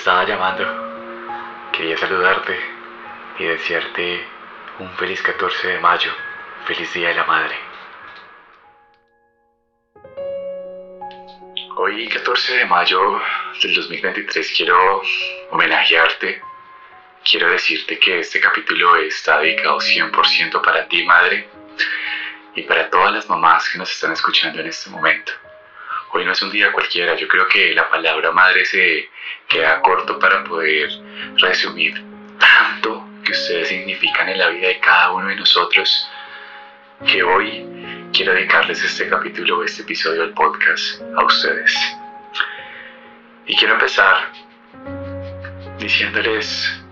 estaba llamando. Quería saludarte y desearte un feliz 14 de mayo. Feliz Día de la Madre. Hoy 14 de mayo del 2023 quiero homenajearte. Quiero decirte que este capítulo está dedicado 100% para ti, madre, y para todas las mamás que nos están escuchando en este momento. Hoy no es un día cualquiera, yo creo que la palabra madre se queda corto para poder resumir tanto que ustedes significan en la vida de cada uno de nosotros, que hoy quiero dedicarles este capítulo, este episodio del podcast a ustedes. Y quiero empezar diciéndoles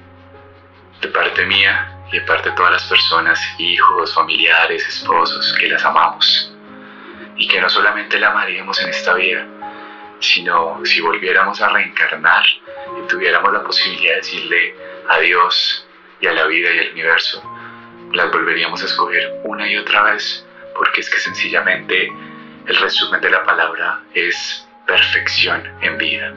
de parte mía y de parte de todas las personas, hijos, familiares, esposos, que las amamos y que no solamente la amaríamos en esta vida, sino si volviéramos a reencarnar y tuviéramos la posibilidad de decirle a Dios y a la vida y al universo, las volveríamos a escoger una y otra vez, porque es que sencillamente el resumen de la palabra es perfección en vida.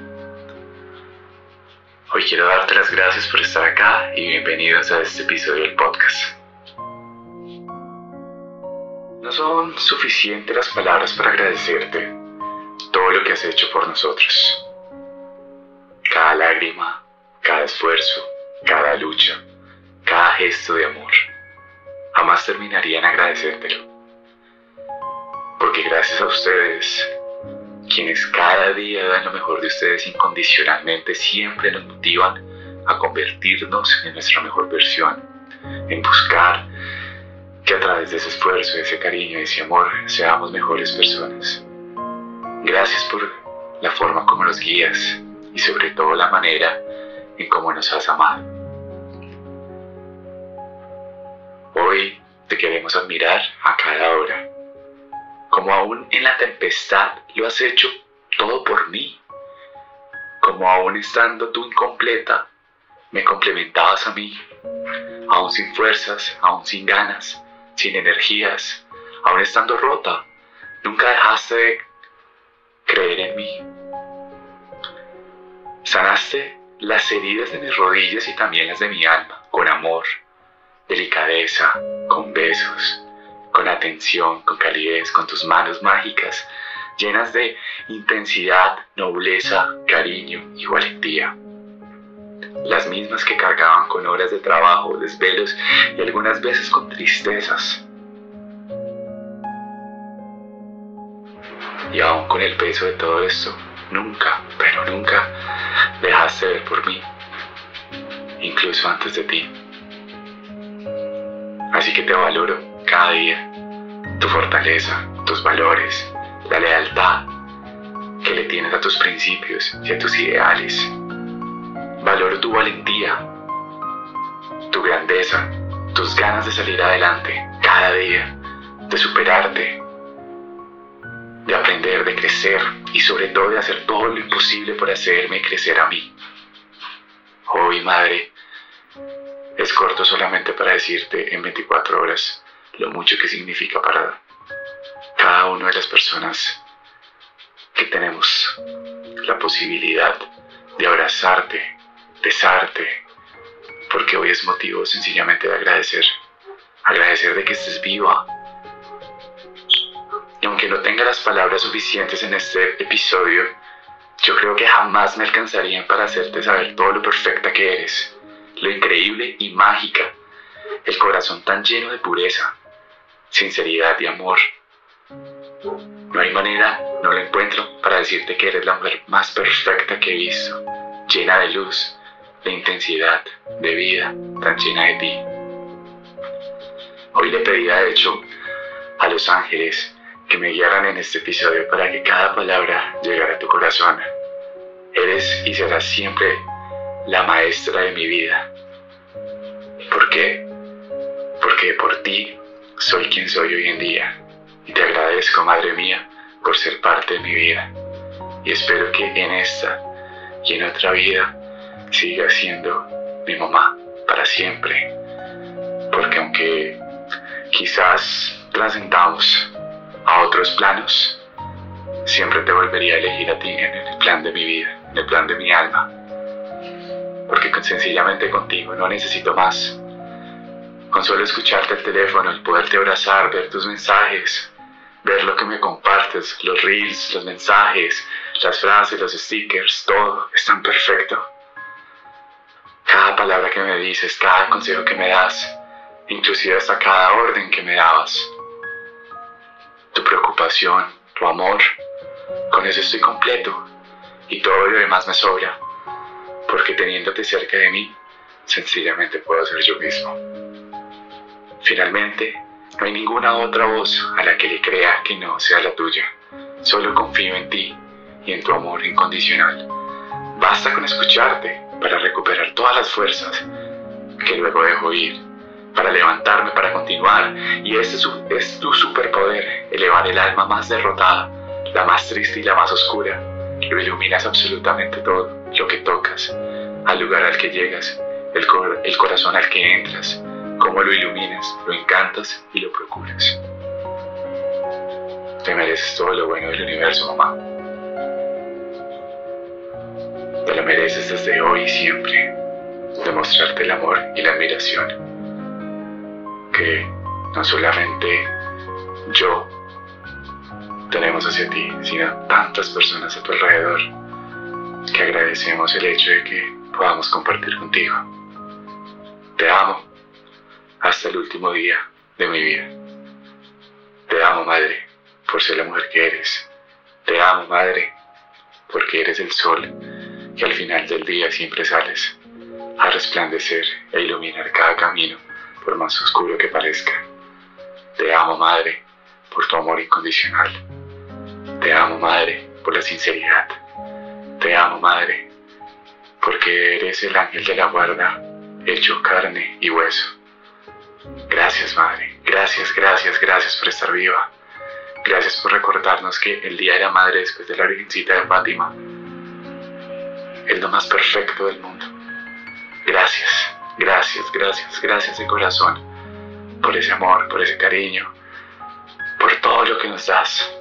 Hoy quiero darte las gracias por estar acá y bienvenidos a este episodio del podcast. Son suficientes las palabras para agradecerte todo lo que has hecho por nosotros. Cada lágrima, cada esfuerzo, cada lucha, cada gesto de amor. Jamás terminaría en agradecértelo. Porque gracias a ustedes, quienes cada día dan lo mejor de ustedes incondicionalmente, siempre nos motivan a convertirnos en nuestra mejor versión, en buscar que a través de ese esfuerzo, ese cariño, ese amor, seamos mejores personas. Gracias por la forma como nos guías y sobre todo la manera en cómo nos has amado. Hoy te queremos admirar a cada hora, como aún en la tempestad lo has hecho todo por mí, como aún estando tú incompleta, me complementabas a mí, aún sin fuerzas, aún sin ganas, sin energías, aún estando rota, nunca dejaste de creer en mí. Sanaste las heridas de mis rodillas y también las de mi alma, con amor, delicadeza, con besos, con atención, con calidez, con tus manos mágicas, llenas de intensidad, nobleza, cariño y valentía. Las mismas que cargaban con horas de trabajo, desvelos y algunas veces con tristezas. Y aún con el peso de todo esto, nunca, pero nunca dejaste de ver por mí, incluso antes de ti. Así que te valoro cada día, tu fortaleza, tus valores, la lealtad que le tienes a tus principios y a tus ideales. Valoro tu valentía, tu grandeza, tus ganas de salir adelante cada día, de superarte, de aprender, de crecer y sobre todo de hacer todo lo imposible por hacerme crecer a mí. Hoy, madre, es corto solamente para decirte en 24 horas lo mucho que significa para cada una de las personas que tenemos la posibilidad de abrazarte, besarte, porque hoy es motivo sencillamente de agradecer, agradecer de que estés viva. Y aunque no tenga las palabras suficientes en este episodio, yo creo que jamás me alcanzarían para hacerte saber todo lo perfecta que eres, lo increíble y mágica, el corazón tan lleno de pureza, sinceridad y amor. No hay manera, no lo encuentro para decirte que eres la mujer más perfecta que he visto, llena de luz, de intensidad, de vida, tan llena de ti. Hoy le pedía de hecho a los ángeles que me guiaran en este episodio para que cada palabra llegara a tu corazón. Eres y serás siempre la maestra de mi vida. ¿Por qué? Porque por ti soy quien soy hoy en día. Y te agradezco, Madre mía, por ser parte de mi vida. Y espero que en esta y en otra vida siga siendo mi mamá para siempre. Porque aunque quizás trascendamos a otros planos, siempre te volvería a elegir a ti en el plan de mi vida, en el plan de mi alma. porque sencillamente contigo no necesito más. Con solo escucharte el teléfono, el poderte abrazar, ver tus mensajes, ver lo que me compartes, los reels, los mensajes, las frases, los stickers, todo es tan perfecto. Palabra que me dices, cada consejo que me das, inclusive hasta cada orden que me dabas. Tu preocupación, tu amor, con eso estoy completo y todo lo demás me sobra, porque teniéndote cerca de mí, sencillamente puedo ser yo mismo. Finalmente, no hay ninguna otra voz a la que le crea que no sea la tuya. Solo confío en ti y en tu amor incondicional. Basta con escucharte para recuperar todas las fuerzas que luego dejo ir, para levantarme, para continuar. Y ese es tu superpoder, elevar el alma más derrotada, la más triste y la más oscura. Lo iluminas absolutamente todo, lo que tocas, al lugar al que llegas, el, corazón al que entras, cómo lo iluminas, lo encantas y lo procuras. Te mereces todo lo bueno del universo, mamá. Mereces desde hoy y siempre. Demostrarte el amor y la admiración. Que no solamente yo tenemos hacia ti, sino tantas personas a tu alrededor que agradecemos el hecho de que podamos compartir contigo. Te amo hasta el último día de mi vida. Te amo, Madre, por ser la mujer que eres. Te amo, Madre, porque eres el sol que al final del día siempre sales a resplandecer e iluminar cada camino, por más oscuro que parezca. Te amo, Madre, por tu amor incondicional. Te amo, Madre, por la sinceridad. Te amo, Madre, porque eres el ángel de la guarda, hecho carne y hueso. Gracias, Madre. Gracias, gracias, gracias por estar viva. Gracias por recordarnos que el Día de la Madre después de la Virgencita de Fátima es lo más perfecto del mundo. Gracias, gracias, gracias, gracias de corazón por ese amor, por ese cariño, por todo lo que nos das,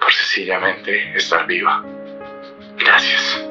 por sencillamente estar viva. Gracias.